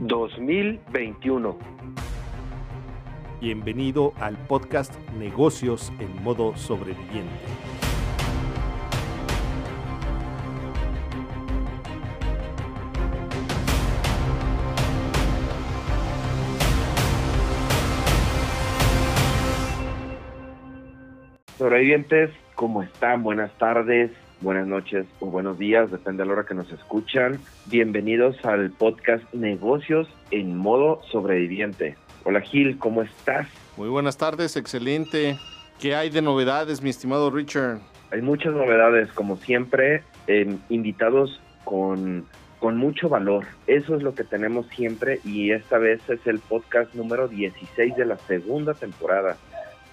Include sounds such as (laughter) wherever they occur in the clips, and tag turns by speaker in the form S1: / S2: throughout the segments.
S1: 2021.
S2: Bienvenido al podcast Negocios en modo sobreviviente.
S1: Sobrevivientes, ¿cómo están? Buenas tardes, buenas noches o buenos días, depende de la hora que nos escuchan. Bienvenidos al podcast Negocios en modo sobreviviente. Hola Gil, ¿cómo estás?
S3: Muy buenas tardes, excelente. ¿Qué hay de novedades, mi estimado Richard?
S1: Hay muchas novedades, como siempre, eh, invitados con, con mucho valor. Eso es lo que tenemos siempre y esta vez es el podcast número 16 de la segunda temporada.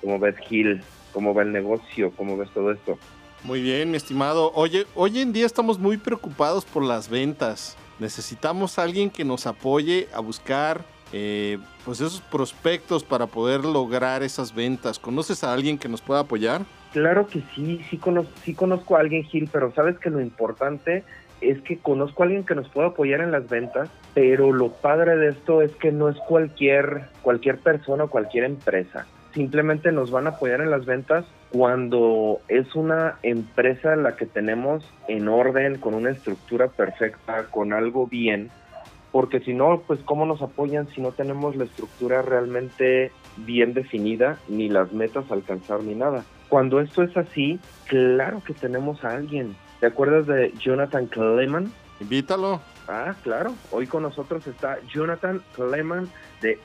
S1: ¿Cómo ves Gil? ¿Cómo va el negocio? ¿Cómo ves todo esto?
S3: Muy bien, mi estimado. Oye, hoy en día estamos muy preocupados por las ventas. Necesitamos a alguien que nos apoye a buscar eh, pues esos prospectos para poder lograr esas ventas. ¿Conoces a alguien que nos pueda apoyar?
S1: Claro que sí, sí conozco, sí conozco a alguien, Gil, pero sabes que lo importante es que conozco a alguien que nos pueda apoyar en las ventas, pero lo padre de esto es que no es cualquier, cualquier persona o cualquier empresa simplemente nos van a apoyar en las ventas cuando es una empresa la que tenemos en orden, con una estructura perfecta, con algo bien, porque si no, pues cómo nos apoyan si no tenemos la estructura realmente bien definida, ni las metas a alcanzar, ni nada. Cuando esto es así, claro que tenemos a alguien. ¿Te acuerdas de Jonathan Cleman?
S3: Invítalo.
S1: Ah, claro. Hoy con nosotros está Jonathan Cleman de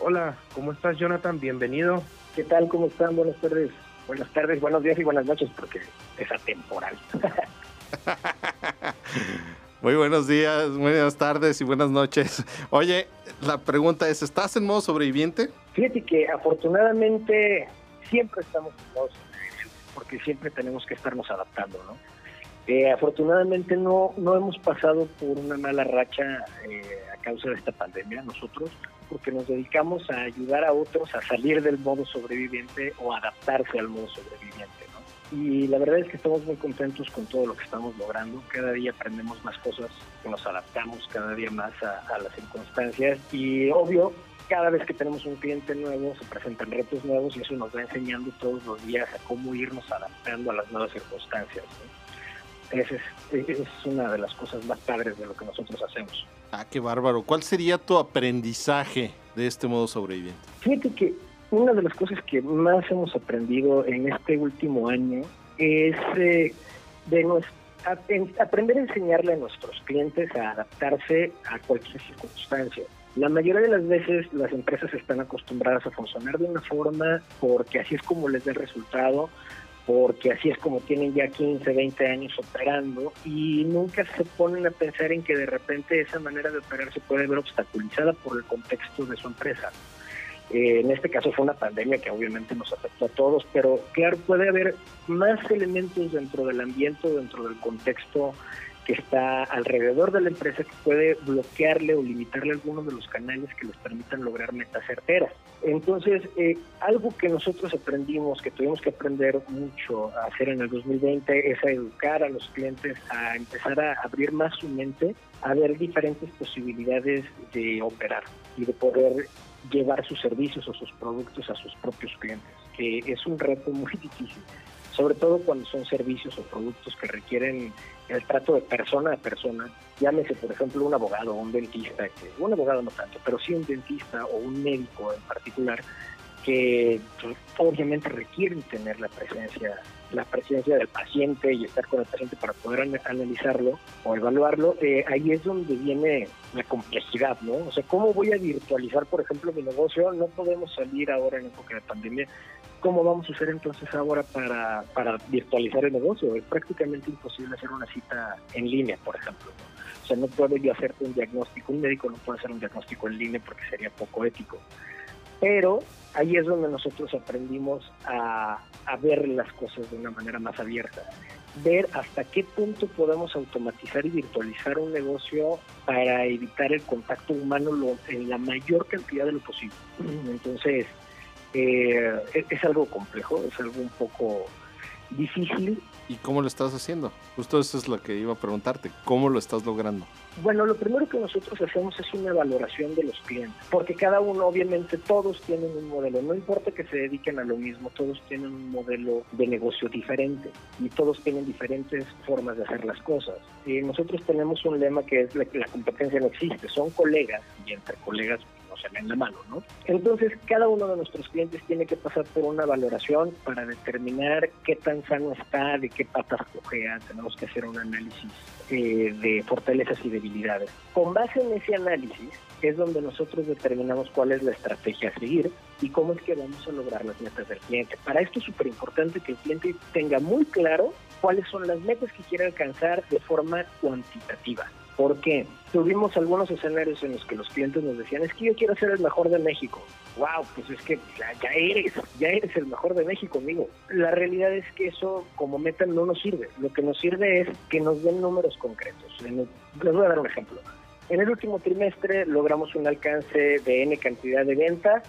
S1: Hola, ¿cómo estás Jonathan? Bienvenido.
S4: ¿Qué tal? ¿Cómo están? Buenas tardes. Buenas tardes, buenos días y buenas noches porque es atemporal. (laughs)
S3: Muy buenos días, buenas tardes y buenas noches. Oye, la pregunta es, ¿estás en modo sobreviviente?
S4: Fíjate que afortunadamente siempre estamos en modo sobreviviente porque siempre tenemos que estarnos adaptando, ¿no? Eh, afortunadamente no, no hemos pasado por una mala racha eh, a causa de esta pandemia nosotros, porque nos dedicamos a ayudar a otros a salir del modo sobreviviente o adaptarse al modo sobreviviente. ¿no? Y la verdad es que estamos muy contentos con todo lo que estamos logrando. Cada día aprendemos más cosas, nos adaptamos cada día más a, las circunstancias y obvio cada vez que tenemos un cliente nuevo se presentan retos nuevos y eso nos va enseñando todos los días a cómo irnos adaptando a las nuevas circunstancias. Esa es, es, una de las cosas más padres de lo que nosotros hacemos.
S3: Ah, qué bárbaro. ¿Cuál sería tu aprendizaje de este modo sobreviviente?
S4: Fíjate que una de las cosas que más hemos aprendido en este último año es eh, de nuestro, a, en, aprender a enseñarle a nuestros clientes a adaptarse a cualquier circunstancia. La mayoría de las veces las empresas están acostumbradas a funcionar de una forma porque así es como les da el resultado, porque así es como tienen ya 15, 20 años operando y nunca se ponen a pensar en que de repente esa manera de operar se puede ver obstaculizada por el contexto de su empresa. Eh, en este caso fue una pandemia que obviamente nos afectó a todos, pero claro, puede haber más elementos dentro del ambiente, dentro del contexto que está alrededor de la empresa que puede bloquearle o limitarle algunos de los canales que les permitan lograr metas certeras. Entonces, eh, algo que nosotros aprendimos, que tuvimos que aprender mucho a hacer en el 2020, es a educar a los clientes, a empezar a abrir más su mente, a ver diferentes posibilidades de operar y de poder llevar sus servicios o sus productos a sus propios clientes, que es un reto muy difícil sobre todo cuando son servicios o productos que requieren el trato de persona a persona, llámese por ejemplo un abogado o un dentista, que, un abogado no tanto, pero sí un dentista o un médico en particular, que pues, obviamente requieren tener la presencia la presencia del paciente y estar con el paciente para poder analizarlo o evaluarlo, eh, ahí es donde viene la complejidad, ¿no? O sea, ¿cómo voy a virtualizar, por ejemplo, mi negocio? No podemos salir ahora en época de pandemia. ¿Cómo vamos a hacer entonces ahora para, para virtualizar el negocio? Es prácticamente imposible hacer una cita en línea, por ejemplo. O sea, no puedo yo hacerte un diagnóstico, un médico no puede hacer un diagnóstico en línea porque sería poco ético. Pero ahí es donde nosotros aprendimos a, a, ver las cosas de una manera más abierta, ver hasta qué punto podemos automatizar y virtualizar un negocio para evitar el contacto humano lo, en la mayor cantidad de lo posible. Entonces, eh, es, es, algo complejo, es algo un poco difícil,
S3: ¿Y cómo lo estás haciendo? Justo eso es lo que iba a preguntarte. ¿Cómo lo estás logrando?
S4: Bueno, lo primero que nosotros hacemos es una valoración de los clientes, porque cada uno, obviamente, todos tienen un modelo. No importa que se dediquen a lo mismo, todos tienen un modelo de negocio diferente y todos tienen diferentes formas de hacer las cosas. Y nosotros tenemos un lema que es la, la competencia no existe, son colegas y entre colegas ven la mano, ¿no? Entonces, cada uno de nuestros clientes tiene que pasar por una valoración para determinar qué tan sano está, de qué patas cojea, tenemos que hacer un análisis eh, de fortalezas y debilidades. Con base en ese análisis es donde nosotros determinamos cuál es la estrategia a seguir y cómo es que vamos a lograr las metas del cliente. Para esto es súper importante que el cliente tenga muy claro cuáles son las metas que quiere alcanzar de forma cuantitativa. Porque tuvimos algunos escenarios en los que los clientes nos decían, es que yo quiero ser el mejor de México. Wow, pues es que ya, eres, ya eres el mejor de México, amigo. La realidad es que eso como meta no nos sirve. Lo que nos sirve es que nos den números concretos. Les voy a dar un ejemplo. En el último trimestre logramos un alcance de N cantidad de ventas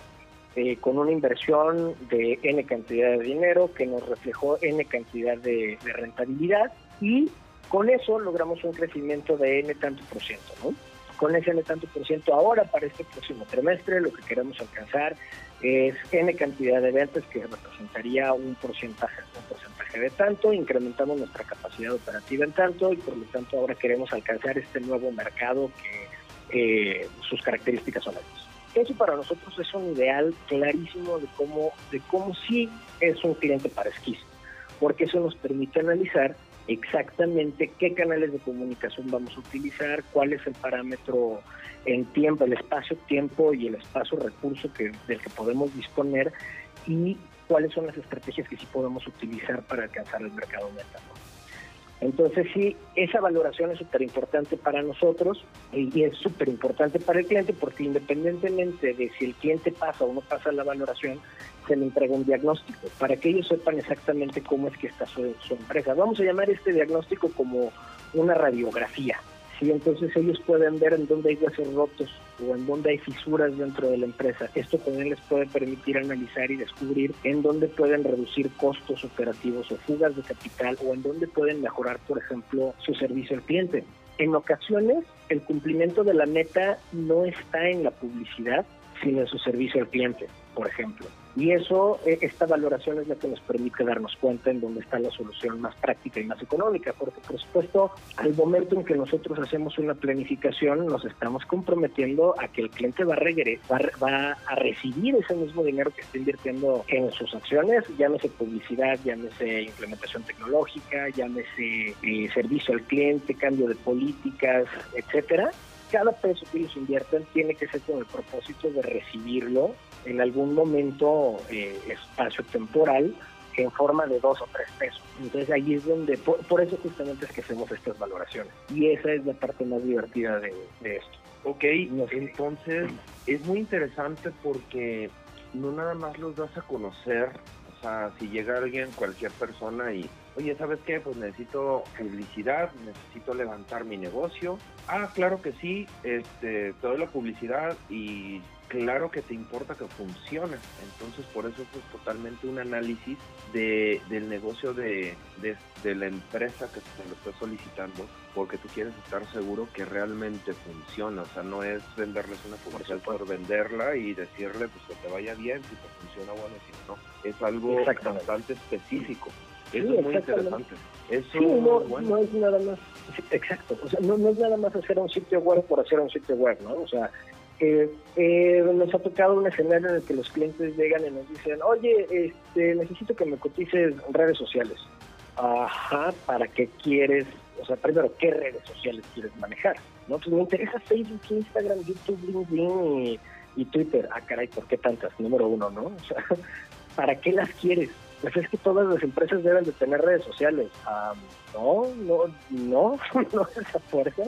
S4: eh, con una inversión de N cantidad de dinero que nos reflejó N cantidad de rentabilidad y con eso logramos un crecimiento de N tanto por ciento, ¿no? Con ese N tanto por ciento ahora para este próximo trimestre lo que queremos alcanzar es N cantidad de ventas que representaría un porcentaje, un porcentaje de tanto, incrementamos nuestra capacidad operativa en tanto y por lo tanto ahora queremos alcanzar este nuevo mercado que eh, sus características son estas. Eso para nosotros es un ideal clarísimo de cómo, de cómo sí es un cliente para esquís, porque eso nos permite analizar exactamente qué canales de comunicación vamos a utilizar, cuál es el parámetro en tiempo, el espacio-tiempo y el espacio-recurso que, del que podemos disponer y cuáles son las estrategias que sí podemos utilizar para alcanzar el mercado meta. Entonces sí, esa valoración es súper importante para nosotros y es súper importante para el cliente porque independientemente de si el cliente pasa o no pasa la valoración, se le entrega un diagnóstico para que ellos sepan exactamente cómo es que está su, su empresa. Vamos a llamar este diagnóstico como una radiografía y entonces ellos pueden ver en dónde hay huesos rotos o en dónde hay fisuras dentro de la empresa. Esto también les puede permitir analizar y descubrir en dónde pueden reducir costos operativos o fugas de capital o en dónde pueden mejorar, por ejemplo, su servicio al cliente. En ocasiones, el cumplimiento de la meta no está en la publicidad, sino en su servicio al cliente, por ejemplo. Y eso, eh, esta valoración es la que nos permite darnos cuenta en dónde está la solución más práctica y más económica, porque por supuesto, al momento en que nosotros hacemos una planificación, nos estamos comprometiendo a que el cliente va a regresar, va a recibir ese mismo dinero que está invirtiendo en sus acciones, llámese publicidad, llámese implementación tecnológica, llámese eh, servicio al cliente, cambio de políticas, etcétera cada peso que ellos inviertan tiene que ser con el propósito de recibirlo en algún momento eh, espacio temporal en forma de dos o tres pesos. Entonces ahí es donde, por, eso justamente es que hacemos estas valoraciones. Y esa es la parte más divertida de, esto.
S1: Ok, entonces es muy interesante porque no nada más los das a conocer, sea, si llega alguien, cualquier persona y oye, ¿sabes qué? Pues necesito publicidad, necesito levantar mi negocio. Ah, claro que sí, este, te doy la publicidad y claro que te importa que funcione. Entonces, por eso es totalmente un análisis de, del negocio de, de, la empresa que te lo está solicitando, porque tú quieres estar seguro que realmente funciona. O sea, no es venderles una comercial por venderla y decirle pues que te vaya bien, si te funciona bueno, si no. Es algo bastante específico. Eso es muy interesante. Eso
S4: no, es nada más, exacto, o sea, no, no, es nada más hacer un sitio web por hacer un sitio web, ¿no? O sea, eh, nos ha tocado un escenario en el que los clientes llegan y nos dicen, oye, este, necesito que me cotices redes sociales. Ajá, ¿para qué quieres? O sea, primero, ¿qué redes sociales quieres manejar? ¿No? Pues me interesa Facebook, Instagram, YouTube, LinkedIn y Twitter. Ah, caray, ¿por qué tantas? Número uno, ¿no? (laughs) O sea, ¿para qué las quieres? Pues es que todas las empresas deben de tener redes sociales. no, no, no, (laughs) no es a fuerza.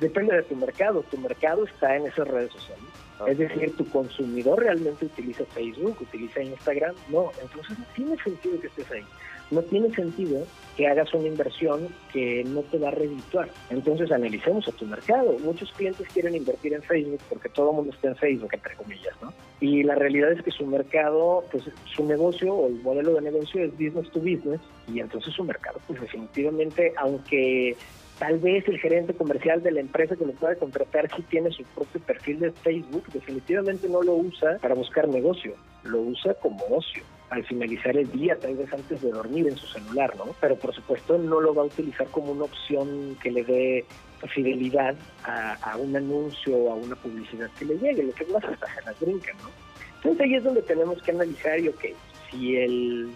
S4: Depende de tu mercado. Tu mercado está en esas redes sociales. Es decir, tu consumidor realmente utiliza Facebook, utiliza Instagram. No, entonces no tiene sentido que estés ahí. No tiene sentido que hagas una inversión que no te va a redituar. Entonces analicemos a tu mercado. Muchos clientes quieren invertir en Facebook porque todo el mundo está en Facebook, entre comillas, ¿no? Y la realidad es que su mercado, pues su negocio o el modelo de negocio es business to business y entonces su mercado, pues definitivamente, aunque tal vez el gerente comercial de la empresa que lo pueda contratar sí tiene su propio perfil de Facebook, definitivamente no lo usa para buscar negocio, lo usa como ocio al finalizar el día, tal vez antes de dormir en su celular, ¿no? Pero por supuesto no lo va a utilizar como una opción que le dé fidelidad a, un anuncio o a una publicidad que le llegue, lo que más hasta se las brincan, ¿no? Entonces ahí es donde tenemos que analizar y, ok, si el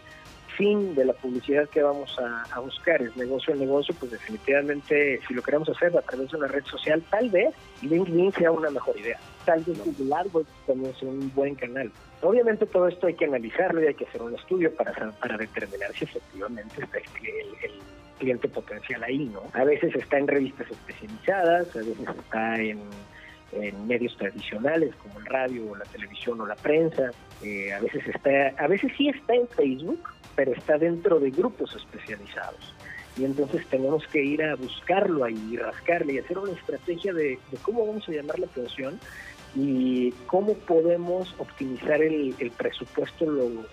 S4: fin de la publicidad que vamos a, buscar es negocio a negocio, pues definitivamente si lo queremos hacer a través de una red social, tal vez LinkedIn sea una mejor idea. Tal vez Google AdWords también sea un buen canal. Obviamente todo esto hay que analizarlo y hay que hacer un estudio para, para determinar si efectivamente está el, cliente potencial ahí, ¿no? A veces está en revistas especializadas, a veces está en, medios tradicionales como el radio o la televisión o la prensa, eh, a veces está, a veces sí está en Facebook, pero está dentro de grupos especializados. Y entonces tenemos que ir a buscarlo ahí, rascarle y hacer una estrategia de, de cómo vamos a llamar la atención y cómo podemos optimizar el, presupuesto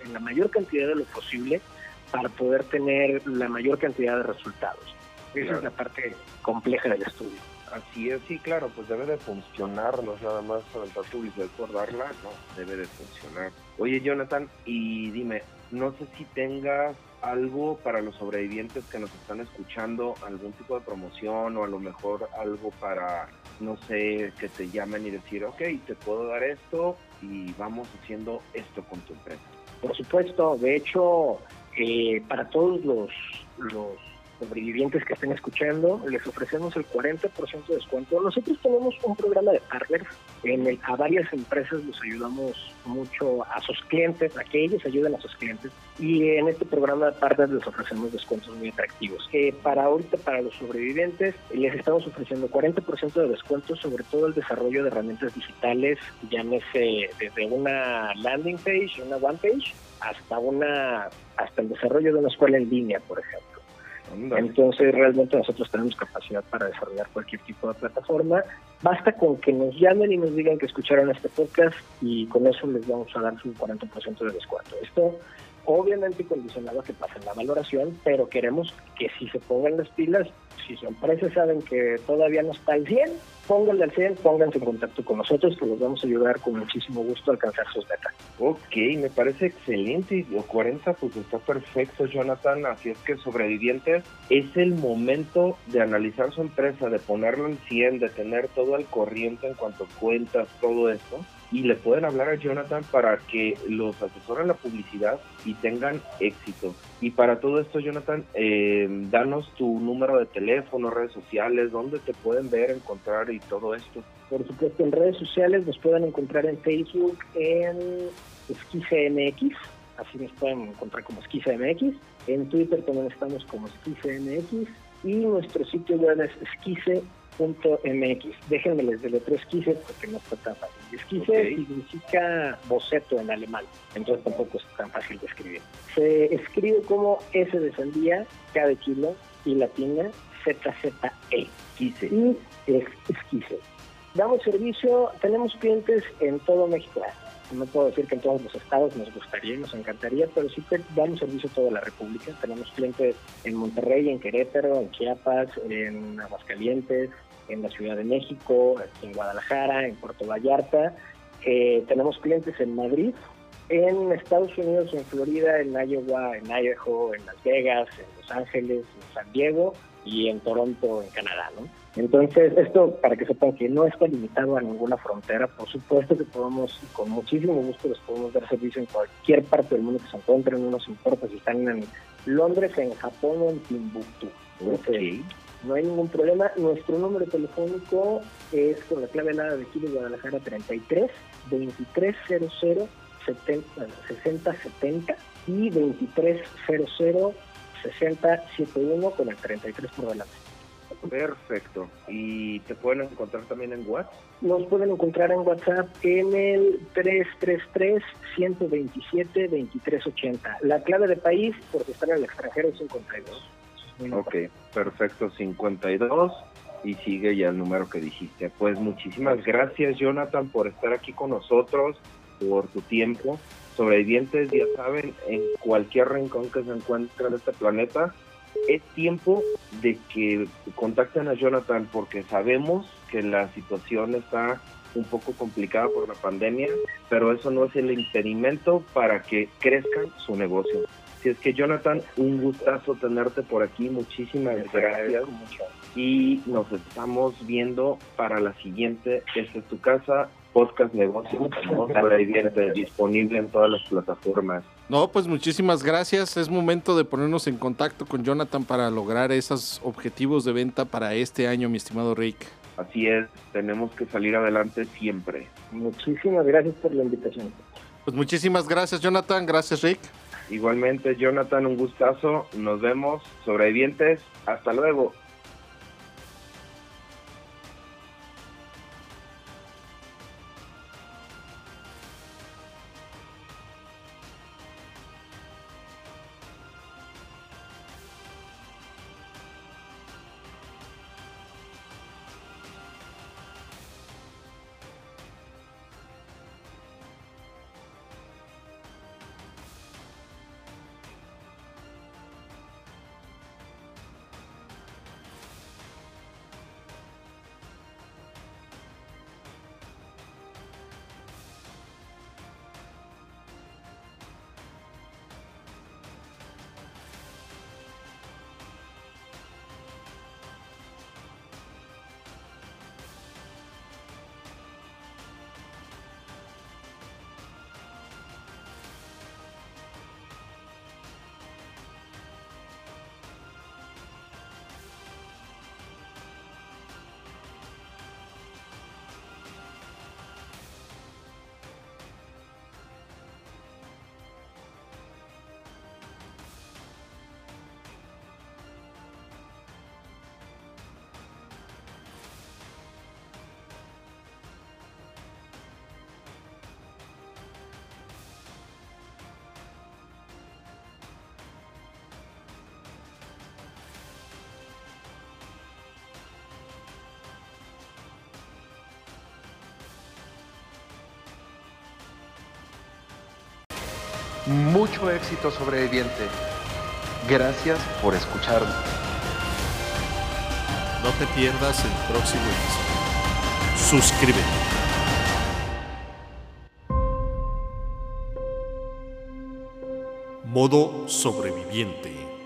S4: en la mayor cantidad de lo posible para poder tener la mayor cantidad de resultados. Esa es la parte compleja del estudio.
S1: Así es, sí, claro, pues debe de funcionar, no es nada más aventar publicidad por darla, no, debe de funcionar. Oye, Jonathan, y dime, no sé si tengas algo para los sobrevivientes que nos están escuchando, algún tipo de promoción o a lo mejor algo para, no sé, que te llamen y decir, ok, te puedo dar esto y vamos haciendo esto con tu empresa.
S4: Por supuesto, de hecho, eh, para todos los, los sobrevivientes que estén escuchando, les ofrecemos el 40% de descuento. Nosotros tenemos un programa de partners en el a varias empresas los ayudamos mucho a sus clientes, a que ellos ayuden a sus clientes y en este programa de partners les ofrecemos descuentos muy atractivos. Eh, para ahorita, para los sobrevivientes, les estamos ofreciendo 40% de descuento sobre todo el desarrollo de herramientas digitales, llámese desde una landing page, una one page, hasta una hasta el desarrollo de una escuela en línea, por ejemplo. Entonces realmente nosotros tenemos capacidad para desarrollar cualquier tipo de plataforma. Basta con que nos llamen y nos digan que escucharon este podcast y con eso les vamos a dar su 40% de descuento. Esto obviamente condicionado a que pasen la valoración, pero queremos que si se pongan las pilas, si su empresa saben que todavía no está al 100, pónganle al 100, pónganse en contacto con nosotros, que los vamos a ayudar con muchísimo gusto a alcanzar sus metas.
S1: Ok, me parece excelente y los 40 pues está perfecto, Jonathan, así es que sobrevivientes, es el momento de analizar su empresa, de ponerlo al 100, de tener todo al corriente en cuanto cuentas, todo esto y le pueden hablar a Jonathan para que los asesoren la publicidad y tengan éxito. Y para todo esto, Jonathan, eh, danos tu número de teléfono, redes sociales, dónde te pueden ver, encontrar y todo esto.
S4: Por supuesto, en redes sociales nos pueden encontrar en Facebook en EsquiceMX, así nos pueden encontrar como EsquiceMX. En Twitter también estamos como EsquiceMX y nuestro sitio web es esquice .mx. Déjenme les deletreo esquice porque no está tan fácil. Esquice significa boceto en alemán, entonces tampoco es tan fácil de escribir. Se escribe como S de sandía, K de kilo y latina ZZE. Esquice. Y es esquice. Damos servicio, tenemos clientes en todo México. No puedo decir que en todos los estados nos gustaría y nos encantaría, pero sí que damos servicio a toda la República. Tenemos clientes en Monterrey, en Querétaro, en Chiapas, en Aguascalientes, en la Ciudad de México, en Guadalajara, en Puerto Vallarta. Eh, tenemos clientes en Madrid, en Estados Unidos, en Florida, en Iowa, en Idaho, en Las Vegas, en Los Ángeles, en San Diego y en Toronto, en Canadá, ¿no? Entonces, esto para que sepan que no está limitado a ninguna frontera, por supuesto que podemos, con muchísimo gusto les podemos dar servicio en cualquier parte del mundo que se encuentren, no nos importa si están en Londres, en Japón o en Timbuktu. Okay no hay ningún problema. Nuestro número telefónico es con la clave helada de Chile Guadalajara 33 2300 70, 6070 y 2300 6071 con el 33 por delante.
S1: Perfecto. ¿Y te pueden encontrar también en WhatsApp?
S4: Nos pueden encontrar en WhatsApp en el 333-127-2380. La clave de país, porque están en el extranjero, es 52.
S1: Ok, perfecto, 52 y sigue ya el número que dijiste. Pues muchísimas gracias Jonathan por estar aquí con nosotros, por tu tiempo. Sobrevivientes, ya saben, en cualquier rincón que se encuentre de este planeta, es tiempo de que contacten a Jonathan porque sabemos que la situación está un poco complicada por la pandemia, pero eso no es el impedimento para que crezca su negocio. Si es que Jonathan, un gustazo tenerte por aquí, muchísimas gracias. Y nos estamos viendo para la siguiente. Esta es tu casa, podcast negocio, disponible en todas las plataformas.
S3: No, pues muchísimas gracias. Es momento de ponernos en contacto con Jonathan para lograr esos objetivos de venta para este año, mi estimado Rick.
S1: Así es, tenemos que salir adelante siempre.
S4: Muchísimas gracias por la invitación.
S3: Pues muchísimas gracias, Jonathan. Gracias, Rick.
S1: Igualmente, Jonathan, un gustazo. Nos vemos, sobrevivientes. Hasta luego.
S5: Mucho éxito sobreviviente. Gracias por escucharnos.
S2: No te pierdas el próximo episodio. Suscríbete. Modo sobreviviente.